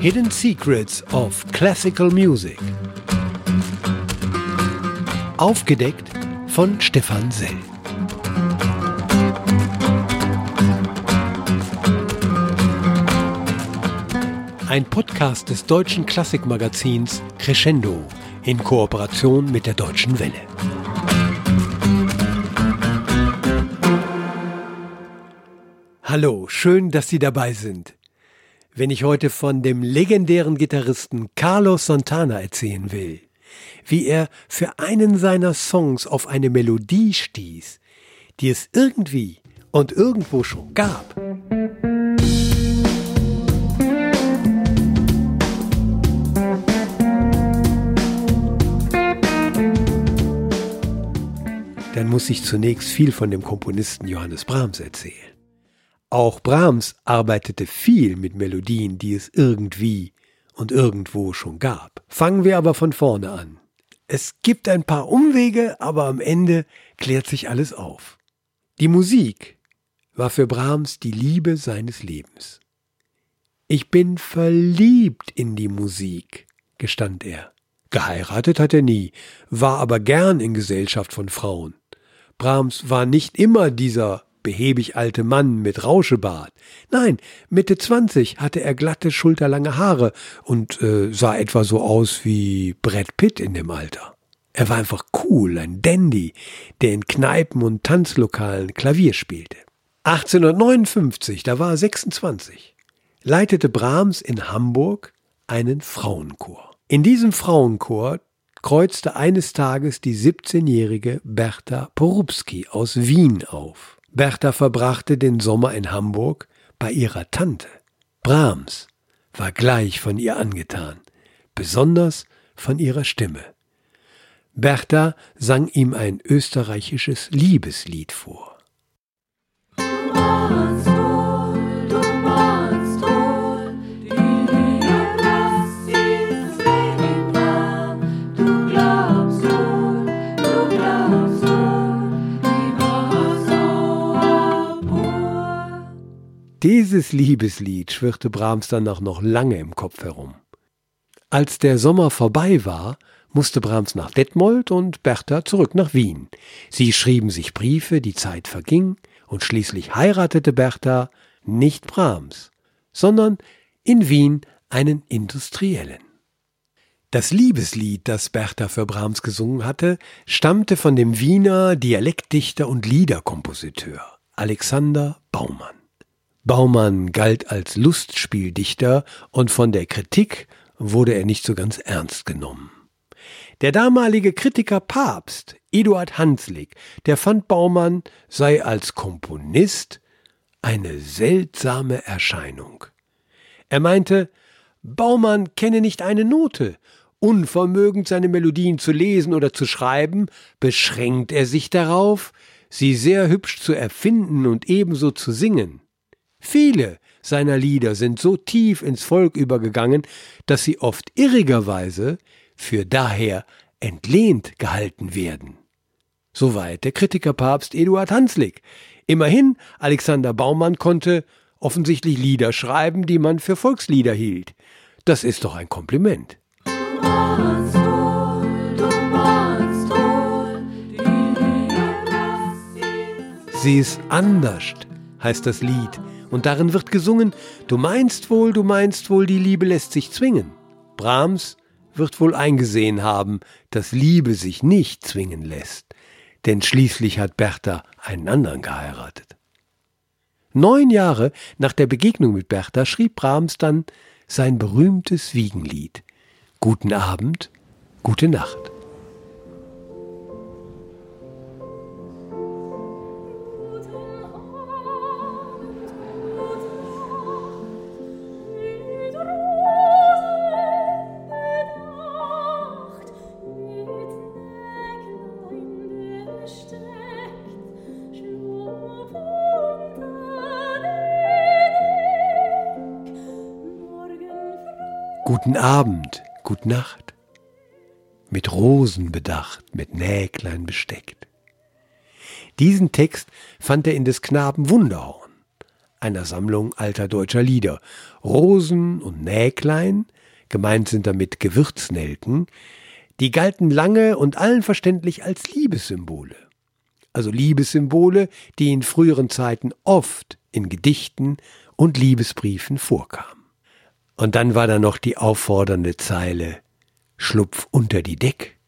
Hidden Secrets of Classical Music. Aufgedeckt von Stefan Sell. Ein Podcast des deutschen Klassikmagazins Crescendo in Kooperation mit der Deutschen Welle. Hallo, schön, dass Sie dabei sind. Wenn ich heute von dem legendären Gitarristen Carlos Santana erzählen will, wie er für einen seiner Songs auf eine Melodie stieß, die es irgendwie und irgendwo schon gab. Dann muss ich zunächst viel von dem Komponisten Johannes Brahms erzählen. Auch Brahms arbeitete viel mit Melodien, die es irgendwie und irgendwo schon gab. Fangen wir aber von vorne an. Es gibt ein paar Umwege, aber am Ende klärt sich alles auf. Die Musik war für Brahms die Liebe seines Lebens. Ich bin verliebt in die Musik, gestand er. Geheiratet hat er nie, war aber gern in Gesellschaft von Frauen. Brahms war nicht immer dieser behäbig alte Mann mit Rauschebart. Nein, Mitte zwanzig hatte er glatte, schulterlange Haare und äh, sah etwa so aus wie Brad Pitt in dem Alter. Er war einfach cool, ein Dandy, der in Kneipen und Tanzlokalen Klavier spielte. 1859, da war er 26, leitete Brahms in Hamburg einen Frauenchor. In diesem Frauenchor kreuzte eines Tages die 17-jährige Berta Porubski aus Wien auf. Bertha verbrachte den Sommer in Hamburg bei ihrer Tante. Brahms war gleich von ihr angetan, besonders von ihrer Stimme. Bertha sang ihm ein österreichisches Liebeslied vor. Dieses Liebeslied schwirrte Brahms danach noch lange im Kopf herum. Als der Sommer vorbei war, musste Brahms nach Detmold und Bertha zurück nach Wien. Sie schrieben sich Briefe, die Zeit verging, und schließlich heiratete Bertha nicht Brahms, sondern in Wien einen Industriellen. Das Liebeslied, das Bertha für Brahms gesungen hatte, stammte von dem Wiener Dialektdichter und Liederkompositeur Alexander Baumann. Baumann galt als Lustspieldichter und von der Kritik wurde er nicht so ganz ernst genommen. Der damalige Kritiker Papst, Eduard Hanslick, der fand Baumann sei als Komponist eine seltsame Erscheinung. Er meinte, Baumann kenne nicht eine Note, unvermögend seine Melodien zu lesen oder zu schreiben, beschränkt er sich darauf, sie sehr hübsch zu erfinden und ebenso zu singen. Viele seiner Lieder sind so tief ins Volk übergegangen, dass sie oft irrigerweise für daher entlehnt gehalten werden. Soweit der Kritikerpapst Eduard Hanslick. Immerhin, Alexander Baumann konnte offensichtlich Lieder schreiben, die man für Volkslieder hielt. Das ist doch ein Kompliment. Sie ist anders, heißt das Lied, und darin wird gesungen, du meinst wohl, du meinst wohl, die Liebe lässt sich zwingen. Brahms wird wohl eingesehen haben, dass Liebe sich nicht zwingen lässt, denn schließlich hat Bertha einen anderen geheiratet. Neun Jahre nach der Begegnung mit Bertha schrieb Brahms dann sein berühmtes Wiegenlied Guten Abend, gute Nacht. Guten Abend, gut Nacht, mit Rosen bedacht, mit Näglein besteckt. Diesen Text fand er in des Knaben Wunderhorn. einer Sammlung alter deutscher Lieder. Rosen und Näglein, gemeint sind damit Gewürznelken, die galten lange und allen verständlich als Liebessymbole. Also Liebessymbole, die in früheren Zeiten oft in Gedichten und Liebesbriefen vorkamen. Und dann war da noch die auffordernde Zeile Schlupf unter die Deck.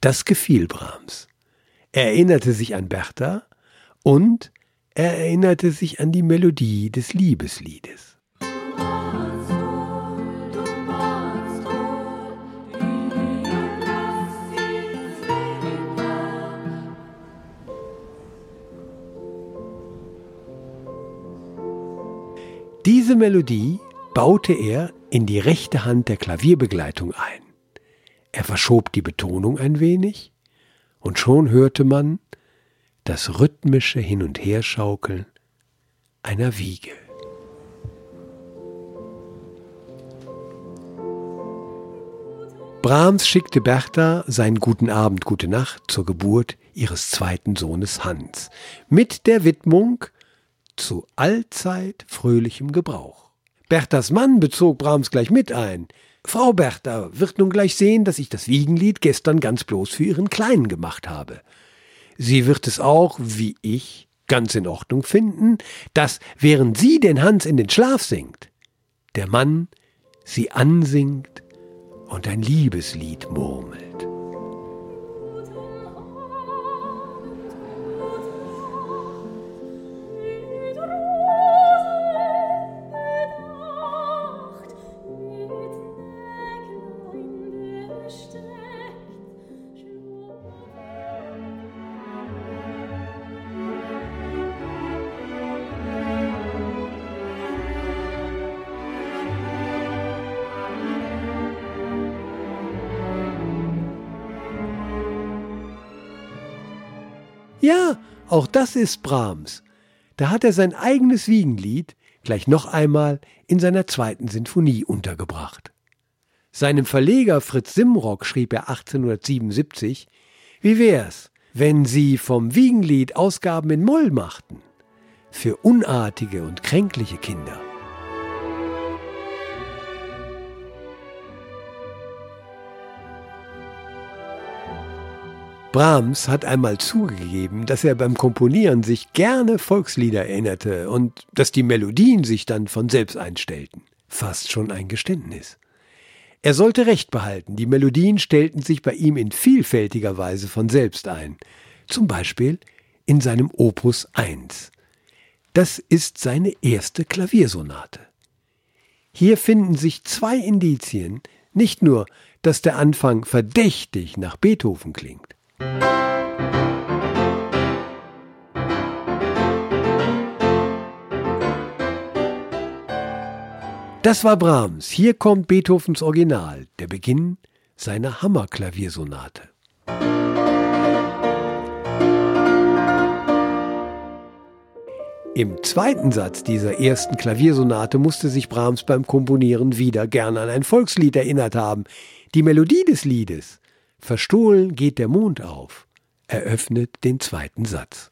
Das gefiel Brahms. Er erinnerte sich an Bertha und er erinnerte sich an die Melodie des Liebesliedes. Diese Melodie baute er in die rechte Hand der Klavierbegleitung ein. Er verschob die Betonung ein wenig, und schon hörte man das rhythmische Hin- und Herschaukeln einer Wiege. Brahms schickte Bertha seinen Guten Abend, Gute Nacht zur Geburt ihres zweiten Sohnes Hans mit der Widmung zu allzeit fröhlichem Gebrauch. Berthas Mann bezog Brahms gleich mit ein. Frau Bertha wird nun gleich sehen, dass ich das Wiegenlied gestern ganz bloß für ihren Kleinen gemacht habe. Sie wird es auch, wie ich, ganz in Ordnung finden, dass, während sie den Hans in den Schlaf singt, der Mann sie ansingt und ein Liebeslied murmelt. Auch das ist Brahms. Da hat er sein eigenes Wiegenlied gleich noch einmal in seiner zweiten Sinfonie untergebracht. Seinem Verleger Fritz Simrock schrieb er 1877, wie wär's, wenn Sie vom Wiegenlied Ausgaben in Moll machten? Für unartige und kränkliche Kinder. Brahms hat einmal zugegeben, dass er beim Komponieren sich gerne Volkslieder erinnerte und dass die Melodien sich dann von selbst einstellten. Fast schon ein Geständnis. Er sollte recht behalten, die Melodien stellten sich bei ihm in vielfältiger Weise von selbst ein. Zum Beispiel in seinem Opus 1. Das ist seine erste Klaviersonate. Hier finden sich zwei Indizien, nicht nur, dass der Anfang verdächtig nach Beethoven klingt, das war Brahms. Hier kommt Beethovens Original, der Beginn seiner Hammerklaviersonate. Im zweiten Satz dieser ersten Klaviersonate musste sich Brahms beim Komponieren wieder gern an ein Volkslied erinnert haben. Die Melodie des Liedes Verstohlen geht der Mond auf, eröffnet den zweiten Satz.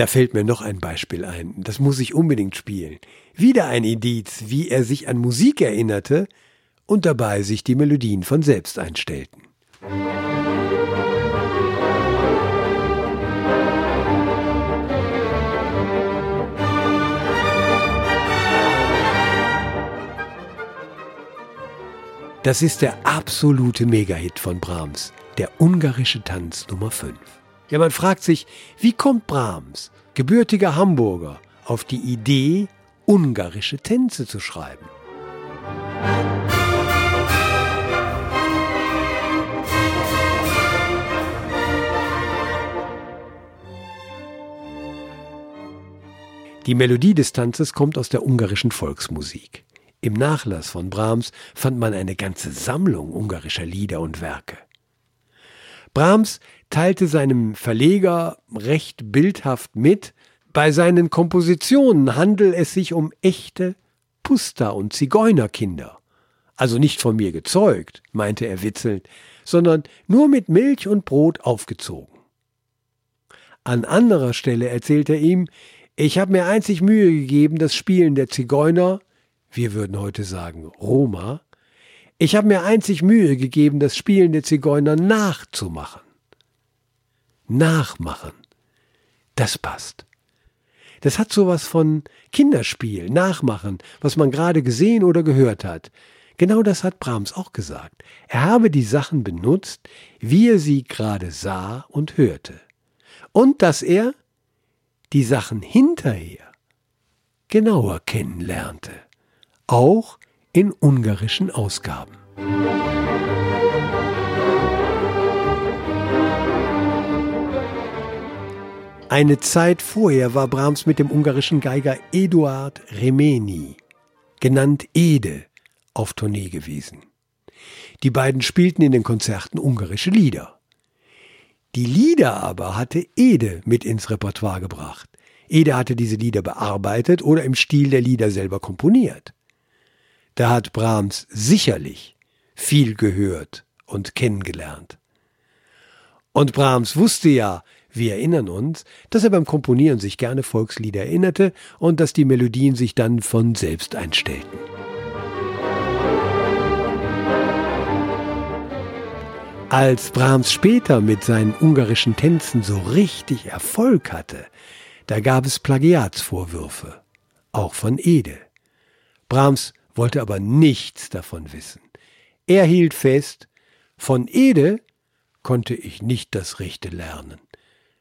Da fällt mir noch ein Beispiel ein. Das muss ich unbedingt spielen. Wieder ein Indiz, wie er sich an Musik erinnerte und dabei sich die Melodien von selbst einstellten. Das ist der absolute Megahit von Brahms, der ungarische Tanz Nummer 5. Ja, man fragt sich, wie kommt Brahms, gebürtiger Hamburger, auf die Idee, ungarische Tänze zu schreiben? Die Melodie des Tanzes kommt aus der ungarischen Volksmusik. Im Nachlass von Brahms fand man eine ganze Sammlung ungarischer Lieder und Werke. Brahms teilte seinem Verleger recht bildhaft mit, bei seinen Kompositionen handel es sich um echte Puster- und Zigeunerkinder. Also nicht von mir gezeugt, meinte er witzelnd, sondern nur mit Milch und Brot aufgezogen. An anderer Stelle erzählt er ihm, ich habe mir einzig Mühe gegeben, das Spielen der Zigeuner wir würden heute sagen Roma, ich habe mir einzig Mühe gegeben, das Spielen der Zigeuner nachzumachen. Nachmachen. Das passt. Das hat sowas von Kinderspiel, Nachmachen, was man gerade gesehen oder gehört hat. Genau das hat Brahms auch gesagt. Er habe die Sachen benutzt, wie er sie gerade sah und hörte. Und dass er die Sachen hinterher genauer kennenlernte auch in ungarischen Ausgaben. Eine Zeit vorher war Brahms mit dem ungarischen Geiger Eduard Remeni, genannt Ede, auf Tournee gewesen. Die beiden spielten in den Konzerten ungarische Lieder. Die Lieder aber hatte Ede mit ins Repertoire gebracht. Ede hatte diese Lieder bearbeitet oder im Stil der Lieder selber komponiert da hat Brahms sicherlich viel gehört und kennengelernt. Und Brahms wusste ja, wir erinnern uns, dass er beim Komponieren sich gerne Volkslieder erinnerte und dass die Melodien sich dann von selbst einstellten. Als Brahms später mit seinen ungarischen Tänzen so richtig Erfolg hatte, da gab es Plagiatsvorwürfe, auch von Ede. Brahms wollte aber nichts davon wissen. Er hielt fest, von Ede konnte ich nicht das Rechte lernen.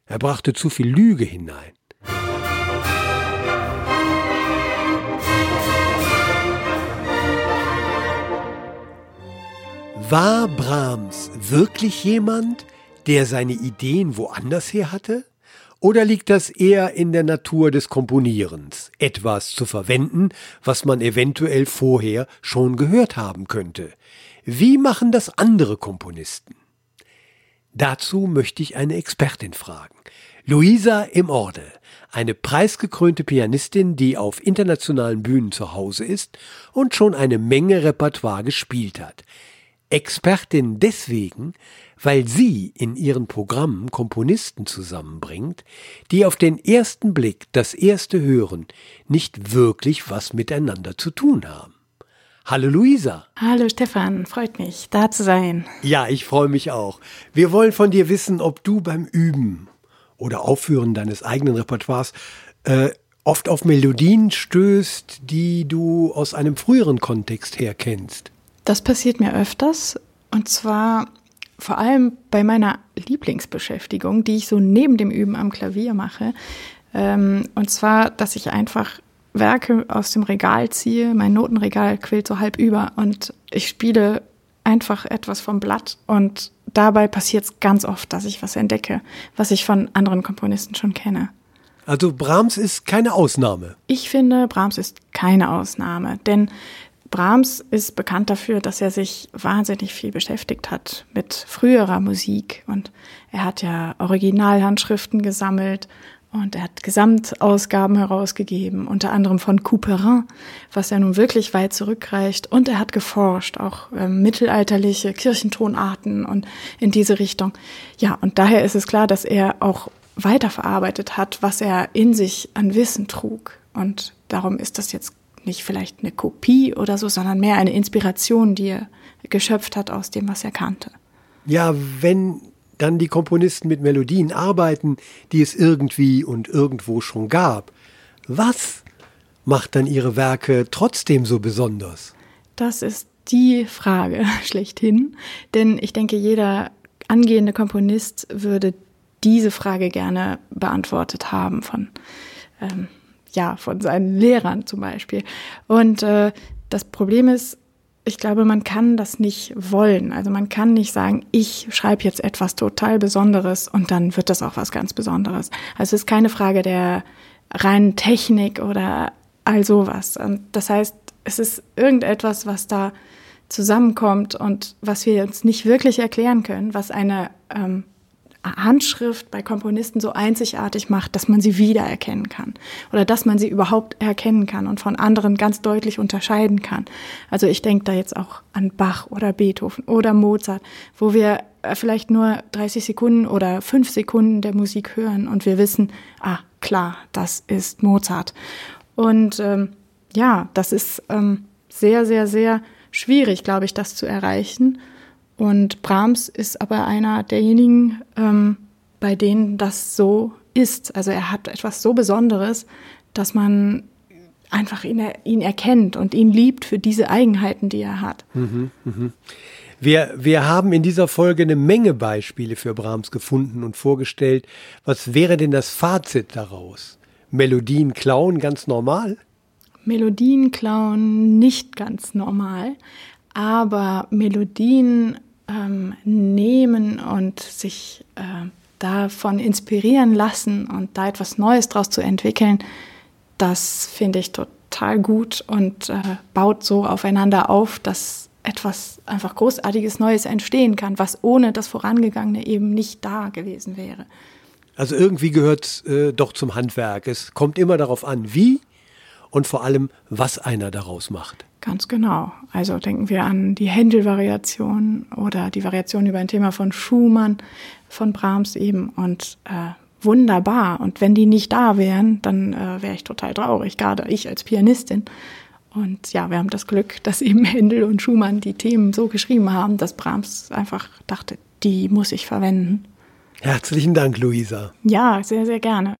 Er brachte zu viel Lüge hinein. War Brahms wirklich jemand, der seine Ideen woanders her hatte? Oder liegt das eher in der Natur des Komponierens, etwas zu verwenden, was man eventuell vorher schon gehört haben könnte? Wie machen das andere Komponisten? Dazu möchte ich eine Expertin fragen. Luisa im Orde, eine preisgekrönte Pianistin, die auf internationalen Bühnen zu Hause ist und schon eine Menge Repertoire gespielt hat. Expertin deswegen, weil sie in ihren Programmen Komponisten zusammenbringt, die auf den ersten Blick, das erste Hören, nicht wirklich was miteinander zu tun haben. Hallo Luisa. Hallo Stefan, freut mich, da zu sein. Ja, ich freue mich auch. Wir wollen von dir wissen, ob du beim Üben oder Aufführen deines eigenen Repertoires äh, oft auf Melodien stößt, die du aus einem früheren Kontext her kennst. Das passiert mir öfters. Und zwar vor allem bei meiner Lieblingsbeschäftigung, die ich so neben dem Üben am Klavier mache. Ähm, und zwar, dass ich einfach Werke aus dem Regal ziehe. Mein Notenregal quillt so halb über und ich spiele einfach etwas vom Blatt und dabei passiert es ganz oft, dass ich was entdecke, was ich von anderen Komponisten schon kenne. Also Brahms ist keine Ausnahme. Ich finde, Brahms ist keine Ausnahme, denn Brahms ist bekannt dafür, dass er sich wahnsinnig viel beschäftigt hat mit früherer Musik und er hat ja Originalhandschriften gesammelt und er hat Gesamtausgaben herausgegeben, unter anderem von Couperin, was ja nun wirklich weit zurückreicht. Und er hat geforscht, auch äh, mittelalterliche Kirchentonarten und in diese Richtung. Ja, und daher ist es klar, dass er auch weiterverarbeitet hat, was er in sich an Wissen trug. Und darum ist das jetzt nicht vielleicht eine Kopie oder so, sondern mehr eine Inspiration, die er geschöpft hat aus dem, was er kannte. Ja, wenn dann die Komponisten mit Melodien arbeiten, die es irgendwie und irgendwo schon gab, was macht dann ihre Werke trotzdem so besonders? Das ist die Frage schlechthin, denn ich denke, jeder angehende Komponist würde diese Frage gerne beantwortet haben von ähm, ja von seinen Lehrern zum Beispiel. Und äh, das Problem ist, ich glaube, man kann das nicht wollen. Also man kann nicht sagen, ich schreibe jetzt etwas total Besonderes und dann wird das auch was ganz Besonderes. Also es ist keine Frage der reinen Technik oder all sowas. Und das heißt, es ist irgendetwas, was da zusammenkommt und was wir uns nicht wirklich erklären können, was eine ähm, Handschrift bei Komponisten so einzigartig macht, dass man sie wiedererkennen kann oder dass man sie überhaupt erkennen kann und von anderen ganz deutlich unterscheiden kann. Also ich denke da jetzt auch an Bach oder Beethoven oder Mozart, wo wir äh, vielleicht nur 30 Sekunden oder 5 Sekunden der Musik hören und wir wissen, ah klar, das ist Mozart. Und ähm, ja, das ist ähm, sehr, sehr, sehr schwierig, glaube ich, das zu erreichen. Und Brahms ist aber einer derjenigen, ähm, bei denen das so ist. Also er hat etwas so Besonderes, dass man einfach ihn, ihn erkennt und ihn liebt für diese Eigenheiten, die er hat. Mhm, mh. Wir, wir haben in dieser Folge eine Menge Beispiele für Brahms gefunden und vorgestellt. Was wäre denn das Fazit daraus? Melodien klauen ganz normal? Melodien klauen nicht ganz normal, aber Melodien ähm, nehmen und sich äh, davon inspirieren lassen und da etwas Neues draus zu entwickeln, das finde ich total gut und äh, baut so aufeinander auf, dass etwas einfach Großartiges Neues entstehen kann, was ohne das Vorangegangene eben nicht da gewesen wäre. Also irgendwie gehört es äh, doch zum Handwerk. Es kommt immer darauf an, wie und vor allem, was einer daraus macht. Ganz genau. Also denken wir an die Händel-Variation oder die Variation über ein Thema von Schumann, von Brahms eben und äh, wunderbar. Und wenn die nicht da wären, dann äh, wäre ich total traurig, gerade ich als Pianistin. Und ja, wir haben das Glück, dass eben Händel und Schumann die Themen so geschrieben haben, dass Brahms einfach dachte, die muss ich verwenden. Herzlichen Dank, Luisa. Ja, sehr, sehr gerne.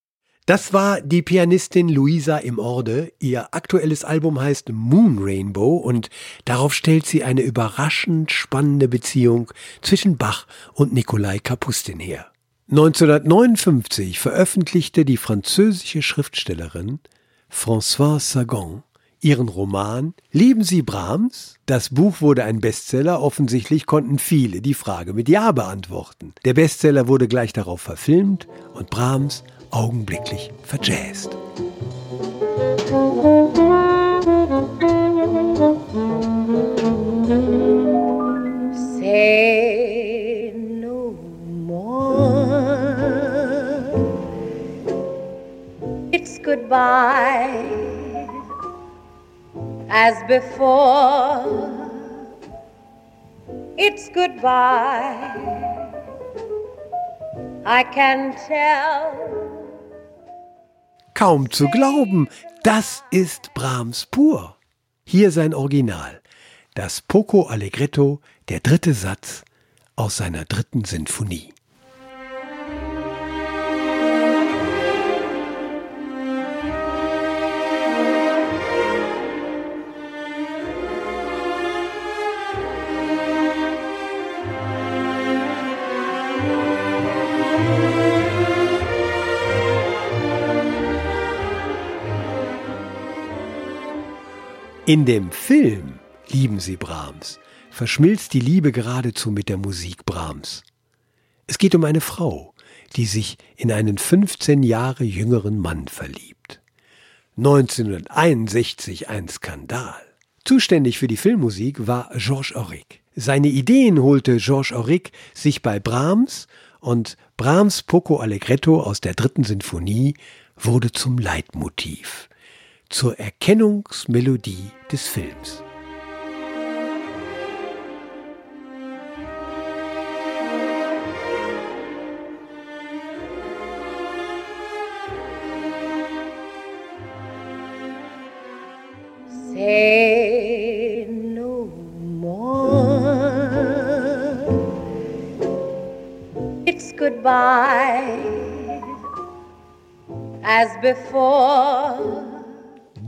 Das war die Pianistin Luisa im Orde. Ihr aktuelles Album heißt Moon Rainbow und darauf stellt sie eine überraschend spannende Beziehung zwischen Bach und Nikolai Kapustin her. 1959 veröffentlichte die französische Schriftstellerin Françoise Sagan ihren Roman Lieben Sie Brahms? Das Buch wurde ein Bestseller, offensichtlich konnten viele die Frage mit Ja beantworten. Der Bestseller wurde gleich darauf verfilmt und Brahms augenblicklich verjazzt. Say no more. It's goodbye as before. It's goodbye. I can tell Kaum zu glauben, das ist Brahms pur. Hier sein Original, das Poco Allegretto, der dritte Satz aus seiner dritten Sinfonie. In dem Film Lieben Sie Brahms verschmilzt die Liebe geradezu mit der Musik Brahms. Es geht um eine Frau, die sich in einen 15 Jahre jüngeren Mann verliebt. 1961 ein Skandal. Zuständig für die Filmmusik war Georges Auric. Seine Ideen holte Georges Auric sich bei Brahms und Brahms Poco Allegretto aus der dritten Sinfonie wurde zum Leitmotiv zur Erkennungsmelodie des Films. Goodbye as before.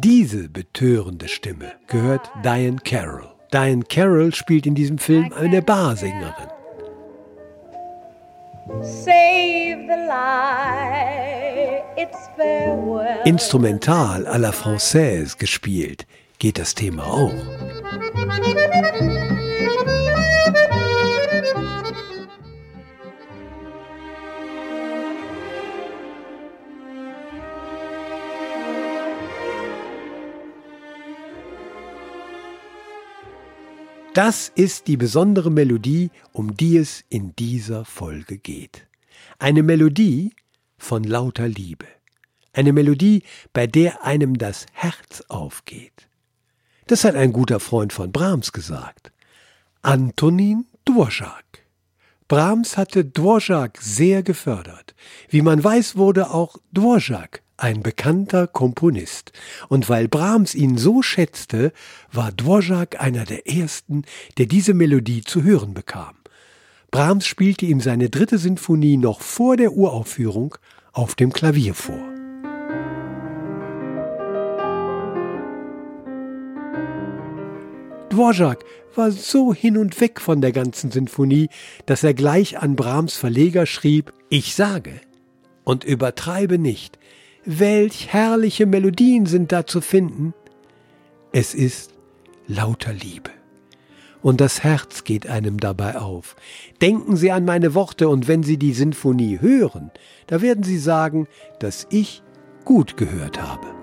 Diese betörende Stimme gehört Diane Carroll. Diane Carroll spielt in diesem Film eine Barsängerin. Instrumental à la Française gespielt geht das Thema auch. Das ist die besondere Melodie, um die es in dieser Folge geht. Eine Melodie von lauter Liebe. Eine Melodie, bei der einem das Herz aufgeht. Das hat ein guter Freund von Brahms gesagt. Antonin Dvorak. Brahms hatte Dvorak sehr gefördert. Wie man weiß, wurde auch Dvorak ein bekannter Komponist, und weil Brahms ihn so schätzte, war Dvorak einer der ersten, der diese Melodie zu hören bekam. Brahms spielte ihm seine dritte Sinfonie noch vor der Uraufführung auf dem Klavier vor. Dvorak war so hin und weg von der ganzen Sinfonie, dass er gleich an Brahms Verleger schrieb, ich sage und übertreibe nicht, Welch herrliche Melodien sind da zu finden. Es ist lauter Liebe. Und das Herz geht einem dabei auf. Denken Sie an meine Worte und wenn Sie die Sinfonie hören, da werden Sie sagen, dass ich gut gehört habe.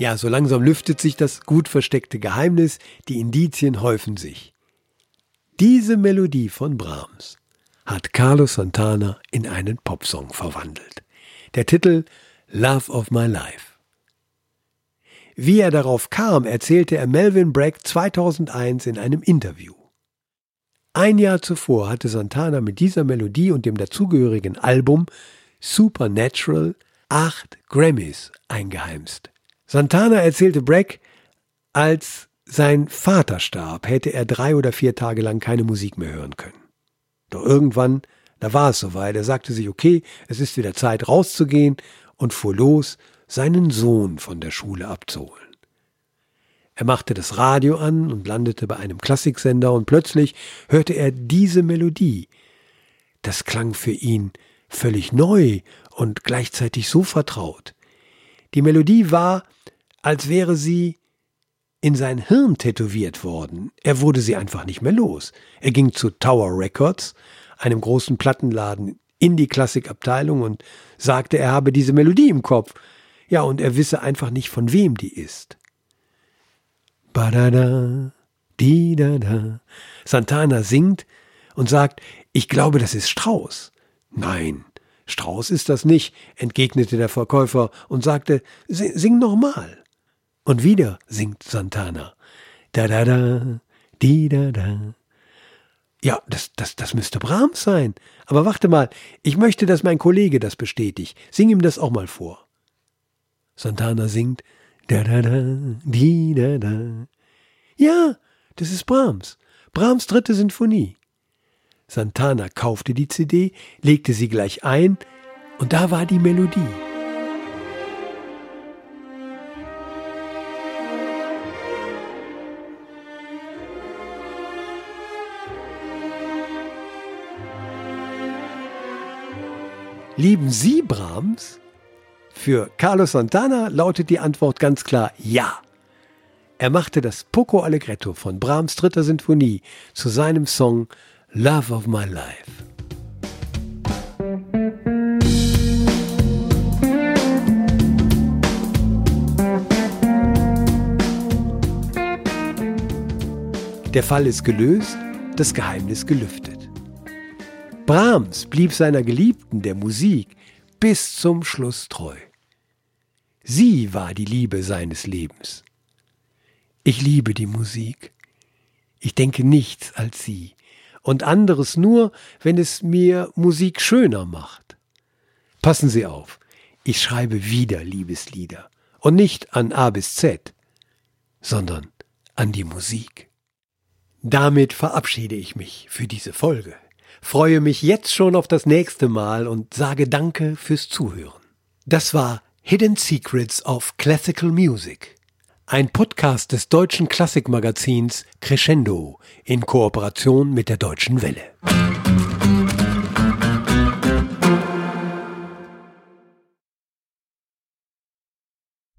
Ja, so langsam lüftet sich das gut versteckte Geheimnis, die Indizien häufen sich. Diese Melodie von Brahms hat Carlos Santana in einen Popsong verwandelt. Der Titel Love of My Life. Wie er darauf kam, erzählte er Melvin Bragg 2001 in einem Interview. Ein Jahr zuvor hatte Santana mit dieser Melodie und dem dazugehörigen Album Supernatural acht Grammys eingeheimst. Santana erzählte Bragg, als sein Vater starb, hätte er drei oder vier Tage lang keine Musik mehr hören können. Doch irgendwann, da war es soweit, er sagte sich, okay, es ist wieder Zeit rauszugehen und fuhr los, seinen Sohn von der Schule abzuholen. Er machte das Radio an und landete bei einem Klassiksender und plötzlich hörte er diese Melodie. Das klang für ihn völlig neu und gleichzeitig so vertraut. Die Melodie war, als wäre sie in sein Hirn tätowiert worden. Er wurde sie einfach nicht mehr los. Er ging zu Tower Records, einem großen Plattenladen, in die Klassikabteilung und sagte, er habe diese Melodie im Kopf. Ja, und er wisse einfach nicht, von wem die ist. Badada, di da da. Santana singt und sagt, ich glaube, das ist Strauß. Nein, Strauß ist das nicht, entgegnete der Verkäufer und sagte, sing nochmal. Und wieder singt Santana. Da da da, di da da. Ja, das, das, das müsste Brahms sein. Aber warte mal, ich möchte, dass mein Kollege das bestätigt. Sing ihm das auch mal vor. Santana singt da da da, di da da. Ja, das ist Brahms. Brahms dritte Sinfonie. Santana kaufte die CD, legte sie gleich ein und da war die Melodie. Lieben Sie Brahms? Für Carlos Santana lautet die Antwort ganz klar Ja. Er machte das Poco Allegretto von Brahms dritter Sinfonie zu seinem Song Love of My Life. Der Fall ist gelöst, das Geheimnis gelüftet. Brahms blieb seiner Geliebten, der Musik, bis zum Schluss treu. Sie war die Liebe seines Lebens. Ich liebe die Musik. Ich denke nichts als sie und anderes nur, wenn es mir Musik schöner macht. Passen Sie auf, ich schreibe wieder Liebeslieder und nicht an A bis Z, sondern an die Musik. Damit verabschiede ich mich für diese Folge, freue mich jetzt schon auf das nächste Mal und sage Danke fürs Zuhören. Das war Hidden Secrets of Classical Music, ein Podcast des deutschen Klassikmagazins Crescendo in Kooperation mit der Deutschen Welle.